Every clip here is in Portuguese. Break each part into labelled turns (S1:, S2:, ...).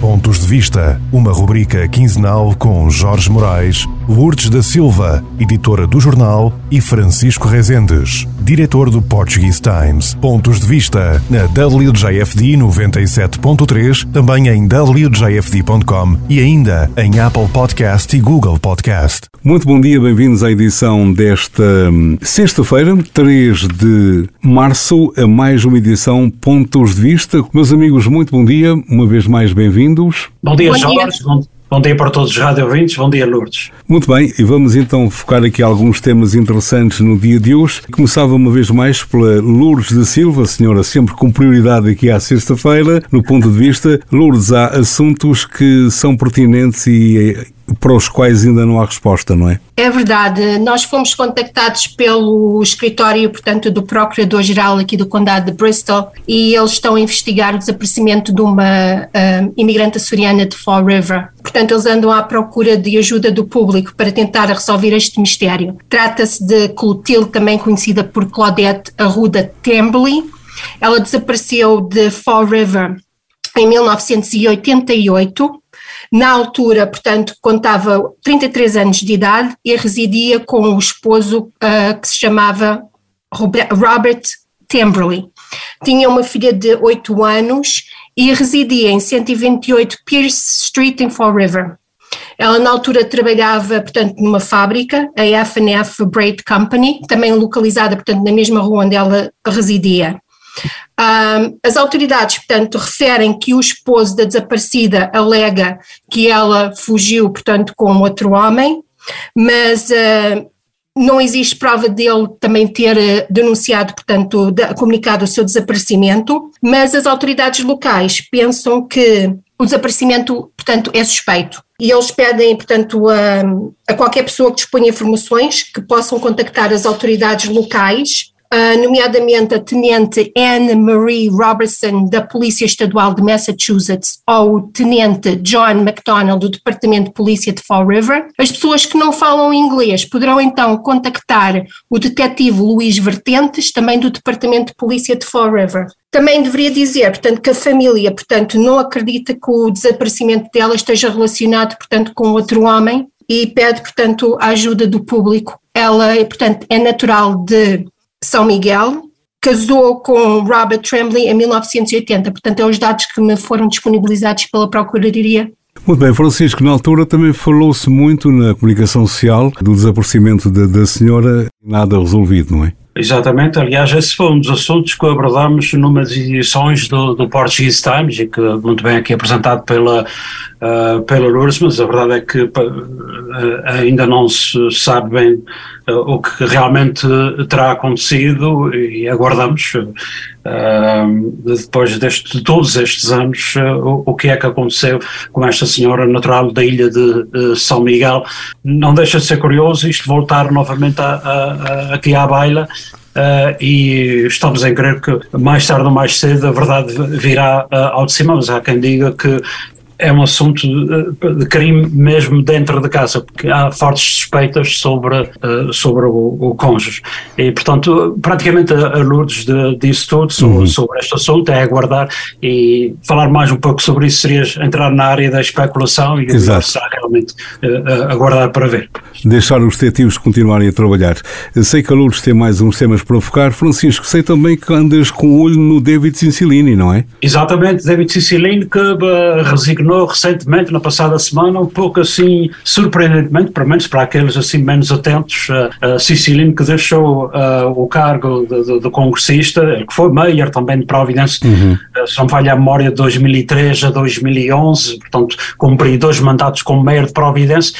S1: Pontos de Vista, uma rubrica quinzenal com Jorge Moraes, Lourdes da Silva, editora do jornal, e Francisco Rezendes, diretor do Portuguese Times. Pontos de Vista na WJFD 97.3, também em WJFD.com e ainda em Apple Podcast e Google Podcast.
S2: Muito bom dia, bem-vindos à edição desta hum, sexta-feira, 3 de março, a mais uma edição Pontos de Vista. Meus amigos, muito bom dia, uma vez mais bem-vindos.
S3: Bom dia, bom Jorge. Dia. Bom dia para todos os rádio ouvintes, bom dia Lourdes.
S2: Muito bem, e vamos então focar aqui alguns temas interessantes no dia de hoje. Começava uma vez mais pela Lourdes da Silva, senhora sempre com prioridade aqui à sexta-feira, no ponto de vista. Lourdes, há assuntos que são pertinentes e para os quais ainda não há resposta, não é?
S4: É verdade. Nós fomos contactados pelo escritório, portanto, do Procurador-Geral aqui do Condado de Bristol e eles estão a investigar o desaparecimento de uma uh, imigrante açoriana de Fall River. Portanto, eles andam à procura de ajuda do público para tentar resolver este mistério. Trata-se de Clotilde, também conhecida por Claudette Arruda Tembley. Ela desapareceu de Fall River em 1988 na altura, portanto, contava 33 anos de idade e residia com o esposo uh, que se chamava Robert Temberley. Tinha uma filha de 8 anos e residia em 128 Pierce Street em Fall River. Ela na altura trabalhava, portanto, numa fábrica, a F&F Braid Company, também localizada, portanto, na mesma rua onde ela residia. As autoridades, portanto, referem que o esposo da desaparecida alega que ela fugiu, portanto, com outro homem, mas uh, não existe prova dele também ter ah, denunciado, portanto, comunicado o seu desaparecimento, mas as autoridades locais pensam que o desaparecimento, portanto, é suspeito. E eles pedem, portanto, a, a qualquer pessoa que disponha informações que possam contactar as autoridades locais Uh, nomeadamente a Tenente Anne Marie Robertson, da Polícia Estadual de Massachusetts, ou o Tenente John McDonald, do Departamento de Polícia de Fall River. As pessoas que não falam inglês poderão então contactar o detetive Luís Vertentes, também do Departamento de Polícia de Fall River. Também deveria dizer, portanto, que a família, portanto, não acredita que o desaparecimento dela esteja relacionado, portanto, com outro homem e pede, portanto, a ajuda do público. Ela, portanto, é natural de são Miguel, casou com Robert Tremblay em 1980, portanto é os dados que me foram disponibilizados pela Procuradoria
S2: muito bem, Francisco, na altura também falou-se muito na comunicação social do desaparecimento da, da senhora, nada resolvido, não é?
S3: Exatamente, aliás, esse foi um dos assuntos que abordámos numa das edições do, do Portuguese Times e que muito bem aqui apresentado pela, uh, pela Lourdes, mas a verdade é que uh, ainda não se sabe bem uh, o que realmente terá acontecido e aguardamos depois deste, de todos estes anos o, o, que é que aconteceu com esta senhora natural da ilha de, São Miguel. Não deixa de ser curioso isto voltar novamente a, a, a, aqui à baila Uh, e estamos em crer que mais tarde ou mais cedo a verdade virá uh, ao de cima, mas há quem diga que é um assunto de, de, crime mesmo dentro de casa, porque há fortes suspeitas sobre, uh, sobre o, o cônjuge. E, portanto, praticamente a, Lourdes de, disse tudo sobre, uhum. sobre este assunto, é aguardar e falar mais um pouco sobre isso seria entrar na área da especulação e
S2: Exato.
S3: realmente uh, aguardar para ver.
S2: Deixar os detetives continuarem a trabalhar. Sei que a Lourdes tem mais uns temas para focar. Francisco, sei também que andas com o olho no David Cincilini, não é?
S3: Exatamente, David Cincilini que resignou tornou recentemente, na passada semana, um pouco assim, surpreendentemente, pelo menos para aqueles assim menos atentos, uh, uh, Sicilino que deixou uh, o cargo de, de, de, congressista, que foi mayor também de Providence, uhum. uh, se não falha a memória, de 2003 a 2011, portanto, cumpri dois mandatos como mayor de Providence,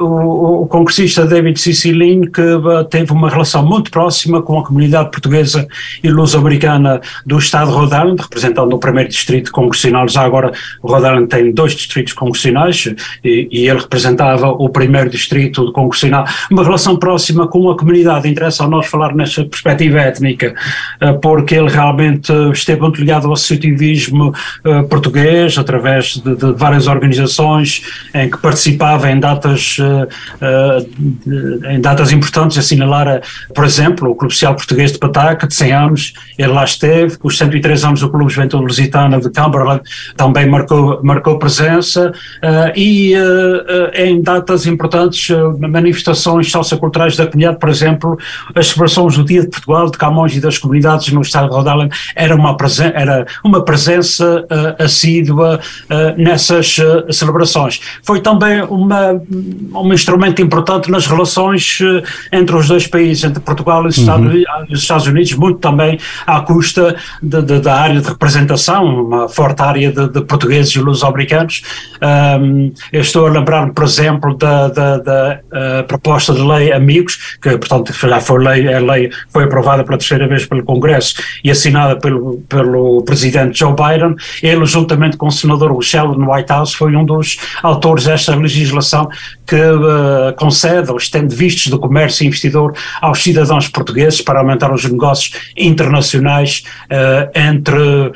S3: o, o, congressista David Sicilino, que teve uma relação muito próxima com a comunidade portuguesa e luso-americana do estado de Rhode Island, representando o primeiro distrito congressional, já agora Rhode Island tem tem dois distritos congressionais e, e, ele representava o primeiro distrito congressional. Uma relação próxima com a comunidade, interessa a nós falar nessa perspectiva étnica, eh, porque ele realmente esteve muito ligado ao associativismo eh, português, através de, de várias organizações em que participava em datas, eh, em datas importantes, assinalar, por exemplo, o Clube Social Português de Pataca, de 100 anos, ele lá esteve, os 103 anos do Clube Juventude Lusitana de Cumberland também marcou, marcou presença e em datas importantes, manifestações socioculturais da comunidade, por exemplo, as celebrações do Dia de Portugal, de Camões e das comunidades no estado de Rhode Island, era uma, presen era uma presença assídua nessas celebrações. Foi também uma, um instrumento importante nas relações entre os dois países, entre Portugal e os, uhum. Estados Unidos, muito também à custa de, de, da área de representação, uma forte área de, de portugueses e luso-americanos. Um, eu estou a lembrar-me, por exemplo, da, da, da uh, proposta de lei Amigos, que, portanto, já foi lei, a lei foi aprovada pela terceira vez pelo Congresso e assinada pelo, pelo presidente Joe Biden. Ele, juntamente com o senador Michel no White House, foi um dos autores desta legislação que uh, concede ou estende vistos do comércio investidor aos cidadãos portugueses para aumentar os negócios internacionais uh, entre, uh,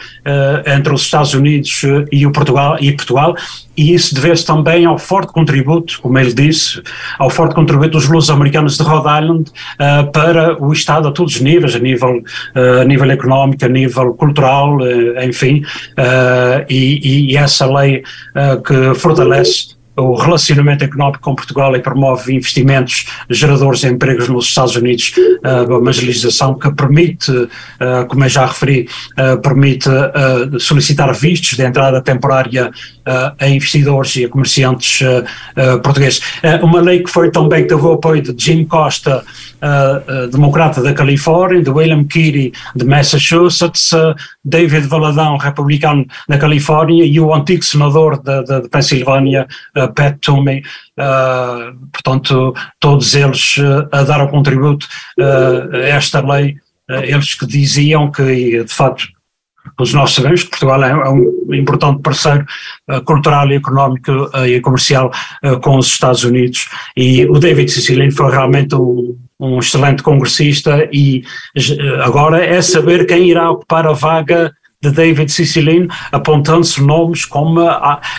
S3: entre os Estados Unidos e o Portugal e Portugal e isso deve-se também ao forte contributo, como ele disse, ao forte contributo dos luso-americanos de Rhode Island uh, para o Estado a todos os níveis, a nível, uh, a nível económico, a nível cultural, uh, enfim, e, e, essa lei que fortalece o relacionamento económico com Portugal e promove investimentos geradores de empregos nos Estados Unidos, uh, uma legislação que permite, uh, como eu já referi, uh, permite solicitar vistos de entrada temporária a investidores e a comerciantes portugueses. uma lei que foi também, teve o apoio de Jim Costa, democrata da Califórnia, de William Keary, de Massachusetts, David Valadão, republicano da Califórnia, e o antigo senador de, Pensilvânia, Pat Toomey, portanto, todos eles a dar o contributo a esta lei, eles que diziam que, de facto, nós sabemos que Portugal é, um importante parceiro cultural e económico e comercial com os Estados Unidos. E o David Cicilline foi realmente um, um excelente congressista e agora é saber quem irá ocupar a vaga de David Cicilline, apontando-se nomes como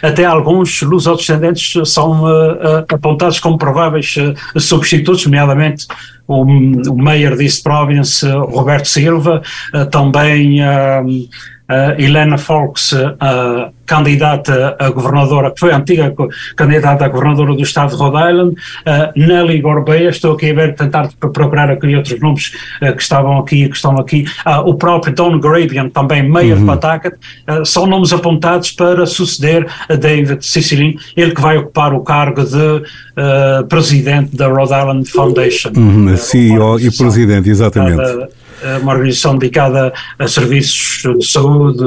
S3: até alguns luso-descendentes são uh, apontados como prováveis substitutos, nomeadamente o, o Mayor de East Province, Roberto Silva, também uh, Helena Fox, uh, candidata a governadora, que foi a antiga candidata a governadora do estado de Rhode Island, uh, Nelly Gorbeia, estou aqui a ver, tentar procurar aqui outros nomes uh, que estavam aqui e que estão aqui, o próprio Don Grabian, também mayor uhum. de Pawtucket, são nomes apontados para suceder a David Cicilline, ele que vai ocupar o cargo de presidente da Rhode Island Foundation.
S2: Uhum, CEO e presidente, exatamente
S3: uma organização dedicada a serviços de saúde,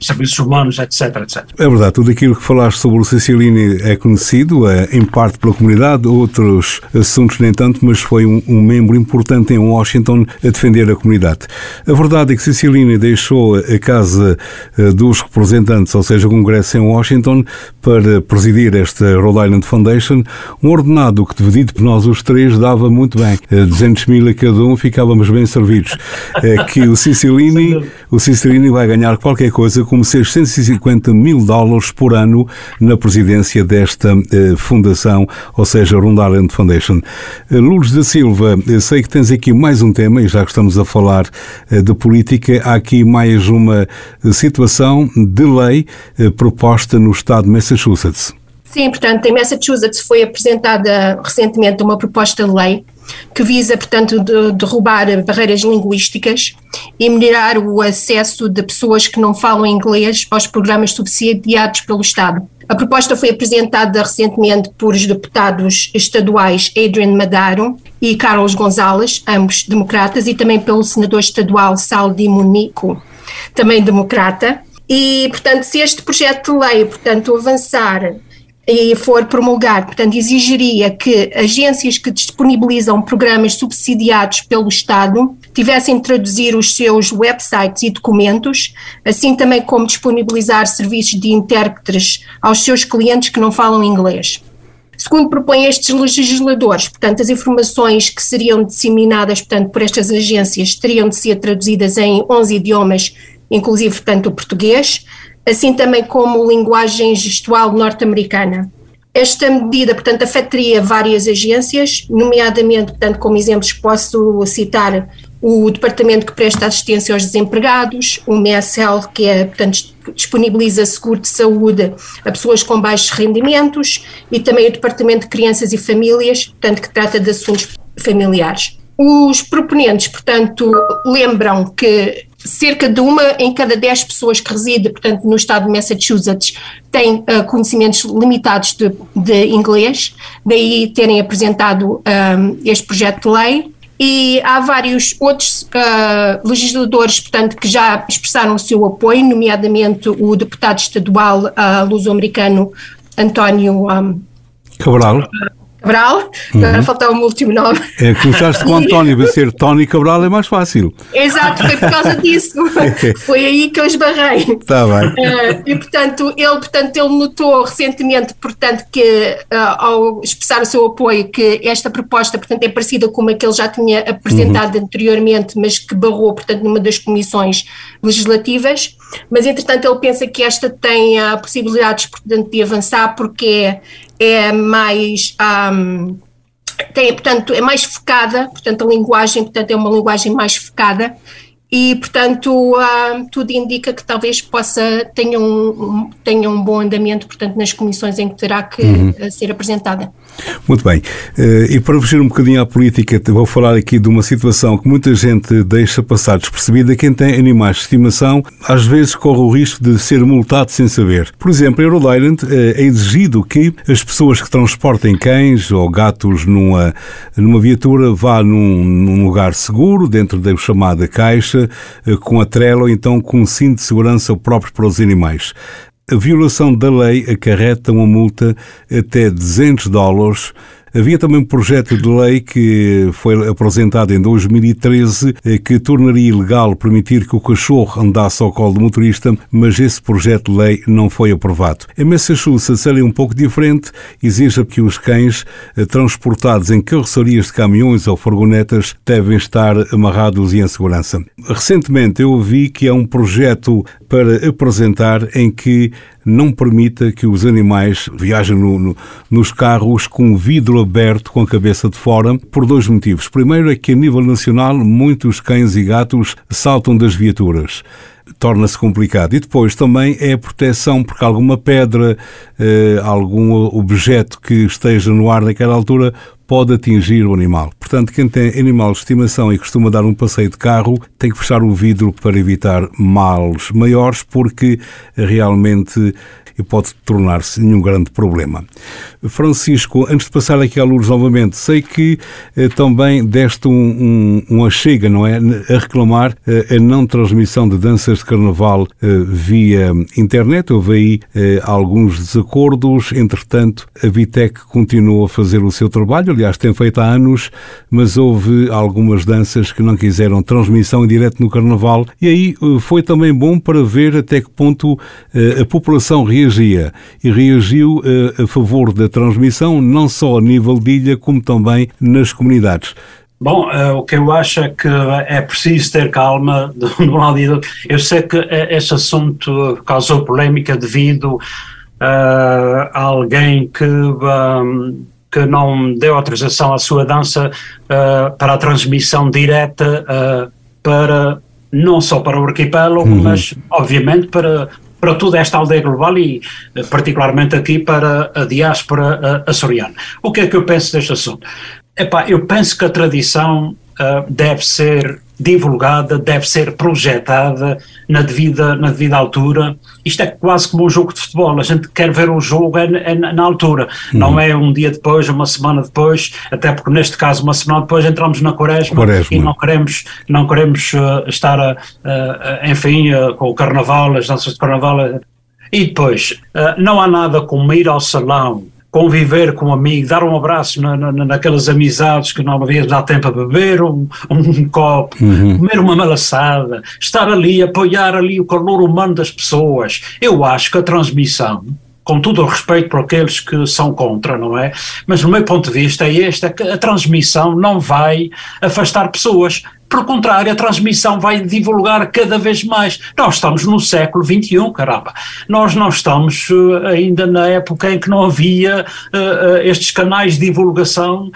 S3: serviços humanos, etc, etc.
S2: É verdade, tudo aquilo que falaste sobre o Cicilline é conhecido, é, em parte pela comunidade, outros assuntos nem tanto, mas foi um, um, membro importante em Washington a defender a comunidade. A verdade é que Cicilline deixou a Casa eh, dos Representantes, ou seja, o Congresso em Washington, para presidir esta Rhode Island Foundation, um ordenado que, dividido por nós os três, dava muito bem. 200 eh, mil a cada um, ficávamos bem servidos é que o Cicilline, o Cicilline vai ganhar qualquer coisa como 650 mil dólares por ano na presidência desta eh, fundação, ou seja, Rhode Island Foundation. Eh, Lourdes da Silva, sei que tens aqui mais um tema, e já que estamos a falar eh, de política, há aqui mais uma situação de lei eh, proposta no estado de Massachusetts.
S4: Sim, portanto, em Massachusetts foi apresentada recentemente uma proposta de lei que visa, portanto, de, derrubar barreiras linguísticas e melhorar o acesso de pessoas que não falam inglês aos programas subsidiados pelo Estado. A proposta foi apresentada recentemente por os deputados estaduais Adrian Madaro e Carlos Gonzalez, ambos democratas, e também pelo senador estadual Saldi Munico, também democrata. E, portanto, se este projeto de lei, portanto, avançar e for promulgar, portanto, exigiria que agências que disponibilizam programas subsidiados pelo Estado tivessem de traduzir os seus websites e documentos, assim também como disponibilizar serviços de intérpretes aos seus clientes que não falam inglês. Segundo propõem estes legisladores, portanto, as informações que seriam disseminadas, portanto, por estas agências teriam de ser traduzidas em 11 idiomas, inclusive, portanto, o português, assim também como linguagem gestual norte-americana. Esta medida, portanto, afetaria várias agências, nomeadamente, portanto, como exemplos posso citar o departamento que presta assistência aos desempregados, o MSL, que é, portanto, disponibiliza seguro de saúde a pessoas com baixos rendimentos, e também o departamento de crianças e famílias, portanto, que trata de assuntos familiares. Os proponentes, portanto, lembram que cerca de uma em cada dez pessoas que reside, portanto, no estado de Massachusetts, tem uh, conhecimentos limitados de, de, inglês, daí terem apresentado um, este projeto de lei. E há vários outros uh, legisladores, portanto, que já expressaram o seu apoio, nomeadamente o deputado estadual uh, luso-americano António um,
S2: Cabral.
S4: Cabral, uhum. agora faltava o último nome.
S2: É, começaste com António, vai ser Tony Cabral é mais fácil.
S4: Exato, foi por causa disso. foi aí que eu esbarrei.
S2: Está bem.
S4: Uh, e portanto ele, portanto, ele notou recentemente, portanto, que uh, ao expressar o seu apoio, que esta proposta, portanto, é parecida com uma que ele já tinha apresentado uhum. anteriormente, mas que barrou, portanto, numa das comissões legislativas. Mas, entretanto, ele pensa que esta tem a possibilidades, portanto, de avançar, porque é é mais um, tem, portanto, é mais focada, portanto, a linguagem, portanto, é uma linguagem mais focada e, portanto, uh, tudo indica que talvez possa, tenha um, tenha um bom andamento, portanto, nas comissões em que terá que uhum. Uh, ser apresentada.
S2: Muito bem. Uh, e para fugir um bocadinho à política, vou falar aqui de uma situação que muita gente deixa passar despercebida. Quem tem animais de estimação, às vezes corre o risco de ser multado sem saber. Por exemplo, em Rhode Island é exigido que as pessoas que transportem cães ou gatos numa, numa viatura vá num, num lugar seguro, dentro da chamada caixa, eh, com a trela ou então com um cinto de segurança próprio para os animais. A violação da lei acarreta uma multa até 200 dólares Havia também um projeto de lei que foi apresentado em 2013 eh, que tornaria ilegal permitir que o cachorro andasse ao colo do motorista, mas esse projeto de lei não foi aprovado. Em Massachusetts, é um pouco diferente, exige que os cães eh, transportados em carrocerias de caminhões ou furgonetas devem estar amarrados e em segurança. Recentemente eu vi que há um projeto para apresentar em que não permita que os animais viajem no, no, nos carros com vidro aberto, com a cabeça de fora, por dois motivos. Primeiro é que, a nível nacional, muitos cães e gatos saltam das viaturas torna-se complicado. E depois também é a proteção, porque alguma pedra, eh, algum objeto que esteja no ar naquela altura pode atingir o animal. Portanto, quem tem animal de estimação e costuma dar um passeio de carro tem que fechar o vidro para evitar males maiores, porque realmente pode tornar-se nenhum grande problema. Francisco, antes de passar aqui à Lourdes novamente, sei que eh, também deste um, um, um achega, não é? A reclamar eh, a não transmissão de danças de carnaval eh, via internet. Houve aí eh, alguns desacordos, entretanto, a Vitec continua a fazer o seu trabalho, aliás, tem feito há anos, mas houve algumas danças que não quiseram transmissão em direto no carnaval e aí eh, foi também bom para ver até que ponto a população reagia e reagiu a favor da transmissão, não só a nível de ilha, como também nas comunidades.
S3: Bom, uh, o que eu acho é que é preciso ter calma de um lado e do outro. Eu sei que esse assunto causou polémica devido uh, a alguém que, um, que não deu autorização à sua dança para a transmissão direta para não só para o arquipélago, uhum. mas obviamente para para toda esta aldeia global e eh, particularmente aqui para a diáspora eh, açoriana. O que é que eu penso deste assunto? Epá, eu penso que a tradição uh, deve ser divulgada, deve ser projetada na devida, na devida altura. Isto é quase como um jogo de futebol, a gente quer ver o jogo é, é na altura, uhum. não é um dia depois, uma semana depois, até porque neste caso uma semana depois entramos na quaresma, quaresma. e não queremos, não queremos uh, estar, a, uh, enfim, uh, com o carnaval, as danças de carnaval. E depois, não há nada como ir ao salão conviver com um amigo, dar um abraço na, na, naquelas amizades que não havia dar tempo a beber um, um copo, uhum. comer uma malaçada, estar ali, apoiar ali o calor humano das pessoas. Eu acho que a transmissão com todo o respeito para aqueles que são contra, não é? Mas o meu ponto de vista é este, é que a transmissão não vai afastar pessoas, pelo contrário, a transmissão vai divulgar cada vez mais. Nós estamos no século XXI, caramba. Nós não estamos uh, ainda na época em que não havia uh, uh, estes canais de divulgação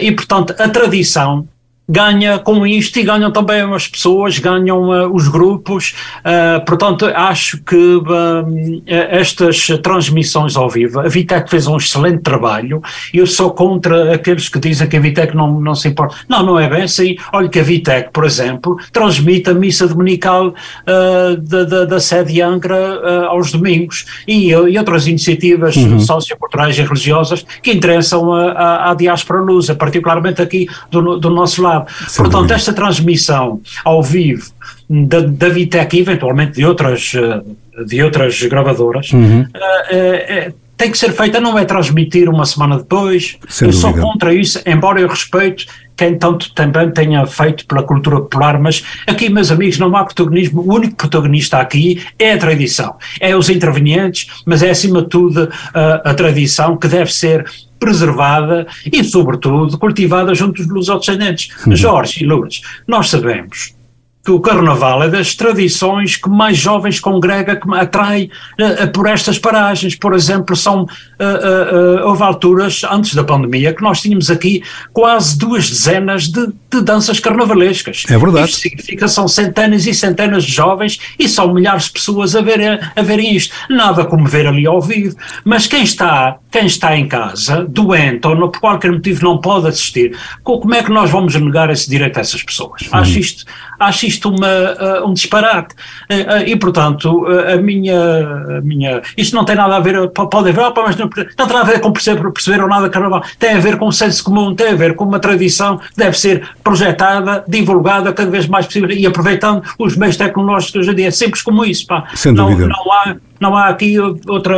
S3: e, portanto, a tradição ganha com isto e ganham também as pessoas, ganham uh, os grupos. Uh, portanto, acho que uh, estas transmissões ao vivo, a Vitec fez um excelente trabalho. Eu sou contra aqueles que dizem que a Vitec não, não se importa. Não, não é bem assim. Olha que a Vitec, por exemplo, transmite a missa dominical da, da, da sede de Angra aos domingos e, e outras iniciativas uhum. socioculturais e religiosas que interessam à diáspora lusa, particularmente aqui do, do nosso lado. Sem Portanto, dúvida. esta transmissão ao vivo da, da Vitec e eventualmente de outras, eh, de outras gravadoras uhum. é, tem que ser feita, não é transmitir uma semana depois. Sem eu dúvida. sou contra isso, embora eu respeite quem tanto também tenha feito pela cultura popular, mas aqui, meus amigos, não há protagonismo. O único protagonista aqui é a tradição, é os intervenientes, mas é acima de tudo a, a tradição que deve ser preservada e, sobretudo, cultivada junto dos lusodescendentes. Uhum. Jorge e Lourdes, nós sabemos que o Carnaval é das tradições que mais jovens congrega, que atrai uh, por estas paragens. Por exemplo, são, uh, uh, houve alturas, antes da pandemia, que nós tínhamos aqui quase duas dezenas de, de danças carnavalescas.
S2: É verdade.
S3: Isto significa são centenas e centenas de jovens e são milhares de pessoas a verem, a verem isto. Nada como ver ali ao vivo. Mas quem está, quem está em casa, doente ou por qualquer motivo não pode assistir, como é que nós vamos negar esse direito a essas pessoas? Hum. Acho isto, acho isto isto uma, uh, um disparate. Uh, uh, e, portanto, a, minha, a minha. Isto não tem nada a ver. Pode haver, opa, mas não, não tem nada a ver com perceber, perceber ou nada carnaval. Tem a ver com o senso comum, tem a ver com uma tradição que deve ser projetada, divulgada cada vez mais possível e aproveitando os meios tecnológicos hoje em dia. É simples como isso. Pá.
S2: Sem dúvida.
S3: Não, não há não há aqui outra,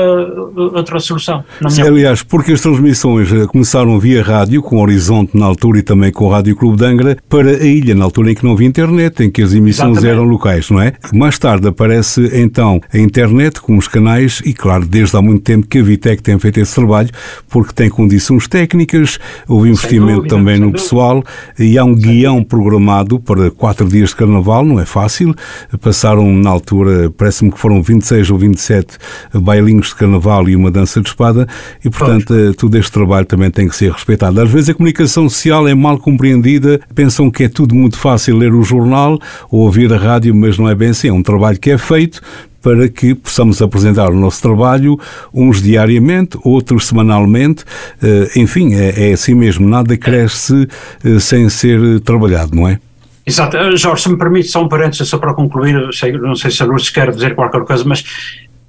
S3: outra solução.
S2: Sim, aliás, porque as transmissões eh, começaram via rádio, com Horizonte na altura e também com o Rádio Clube de Angra, para a ilha, na altura em que não havia internet, em que as emissões Exatamente. eram locais, não é? Mais tarde aparece então a internet com os canais e, claro, desde há muito tempo que a Vitec tem feito esse trabalho, porque tem condições técnicas, houve investimento dúvida, também no pessoal e há um guião programado para quatro dias de carnaval, não é fácil. Passaram na altura, parece-me que foram 26 ou 27 sete bailinhos de carnaval e uma dança de espada e, portanto, pois. Eh, todo este trabalho também tem que ser respeitado. Às vezes a comunicação social é mal compreendida, pensam que é tudo muito fácil ler o jornal ou ouvir a rádio, mas não é bem assim. É um trabalho que é feito para que possamos apresentar o nosso trabalho, uns diariamente, outros semanalmente. Eh, enfim, é, é assim mesmo, nada cresce eh, sem ser trabalhado, não é?
S3: Exato. Jorge, se me permite só um parênteses só para concluir, não sei se a Lourdes quer dizer qualquer coisa, mas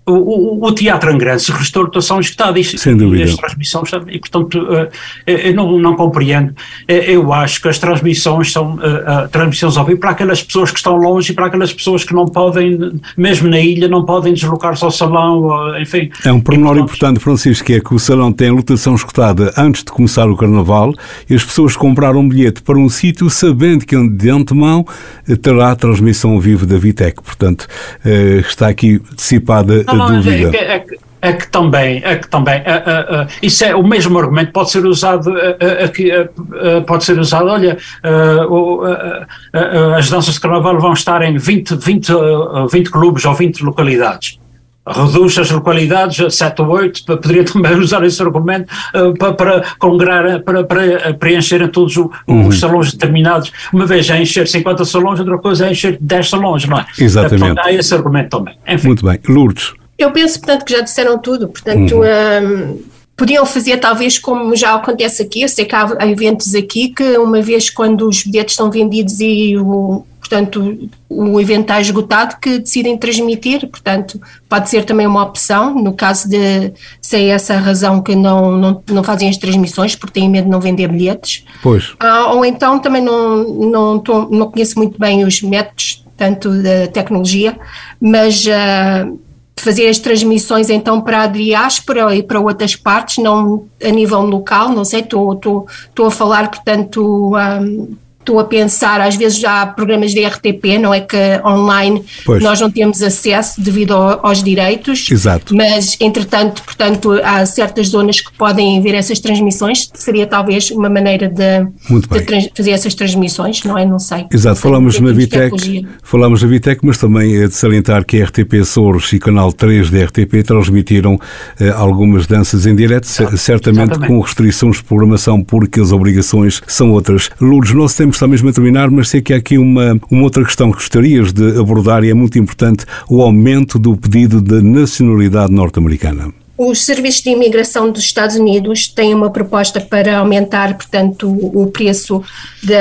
S3: o, o, teatro angrense restou estações está
S2: Sem dúvida.
S3: E as transmissões, e portanto, uh, eu não, não compreendo. Eu acho que as transmissões são transmissões ao vivo para aquelas pessoas que estão longe e para aquelas pessoas que não podem, mesmo na ilha, não podem deslocar-se ao salão, enfim.
S2: É um pormenor importante, Francisco, que é que o salão tem a lotação escutada antes de começar o carnaval e as pessoas compraram um bilhete para um sítio sabendo que de antemão terá a transmissão ao vivo da Vitec. Portanto, está aqui dissipada dúvida.
S3: É, é, é, que também, é que também, é, é, é, isso é o mesmo argumento pode ser usado aqui, pode ser usado, olha, as danças de carnaval vão estar em 20, 20, 20 clubes ou 20 localidades reduz as localidades a 7 ou 8, poderia também usar esse argumento uh, para, para congregar, para, para preencherem todos o, uhum. os salões determinados. Uma vez é encher 50 salões, outra coisa é encher 10 salões, não é?
S2: Exatamente.
S3: Então, há esse argumento também.
S2: Enfim. Muito bem. Lourdes.
S4: Eu penso, portanto, que já disseram tudo, portanto, uhum. um, podiam fazer talvez como já acontece aqui, eu sei que há, há eventos aqui que uma vez quando os bilhetes estão vendidos e o, portanto, o evento está esgotado, que decidem transmitir, portanto, pode ser também uma opção, no caso de ser essa a razão que não, não, não fazem as transmissões, porque têm medo de não vender bilhetes.
S2: Pois.
S4: Ah, ou então também não, não, tô, não conheço muito bem os métodos, tanto da tecnologia, mas uh, fazer as transmissões então para a diáspora e para outras partes, não a nível local, não sei, estou a falar, portanto, um, estou a pensar, às vezes já há programas de RTP, não é que online pois. nós não temos acesso devido ao, aos direitos.
S2: Exato.
S4: Mas, entretanto, portanto, há certas zonas que podem ver essas transmissões, seria talvez uma maneira de, de fazer essas transmissões, não é? Não sei.
S2: Exato, falamos na Vitec, falamos na Vitec, mas também é de salientar que a RTP Souros e Canal 3 da RTP transmitiram eh, algumas danças em direto, certamente Exatamente. com restrições de programação, porque as obrigações são outras. Lourdes, nosso Estamos só mesmo a terminar, mas sei que há aqui uma, uma outra questão que gostarias de abordar e é muito importante, o aumento do pedido de nacionalidade norte-americana.
S4: Os serviços de imigração dos Estados Unidos têm uma proposta para aumentar, portanto, o preço de,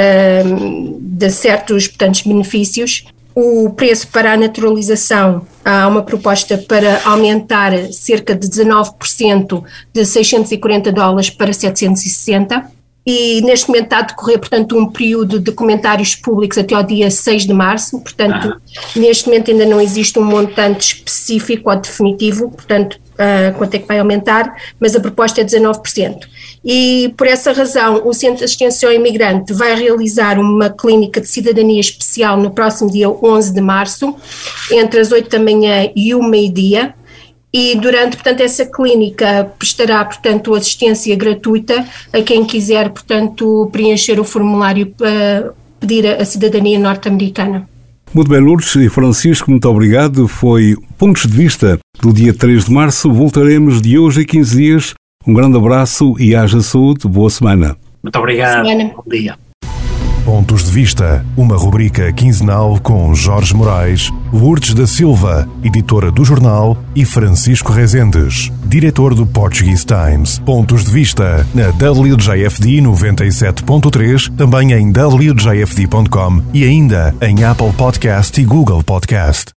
S4: de certos portanto, benefícios. O preço para a naturalização, há uma proposta para aumentar cerca de 19% de 640 dólares para 760 e neste momento está a decorrer, portanto, um período de comentários públicos até ao dia 6 de março, portanto, ah. neste momento ainda não existe um montante específico ou definitivo, portanto, uh, quanto é que vai aumentar, mas a proposta é 19%. E por essa razão, o Centro de Assistência ao Imigrante vai realizar uma clínica de cidadania especial no próximo dia 11 de março, entre as 8 da manhã e o meio-dia, e durante, portanto, essa clínica prestará, portanto, assistência gratuita a quem quiser, portanto, preencher o formulário para pedir a cidadania norte-americana.
S2: Muito bem, Lourdes e Francisco, muito obrigado. Foi Pontos de Vista do dia 3 de março. Voltaremos de hoje a 15 dias. Um grande abraço e haja saúde. Boa semana.
S3: Muito obrigado. Bom dia.
S1: Pontos de Vista, uma rubrica quinzenal com Jorge Moraes, Lourdes da Silva, editora do jornal, e Francisco Rezendes, diretor do Portuguese Times. Pontos de Vista na WJFD 97.3, também em WJFD.com e ainda em Apple Podcast e Google Podcast.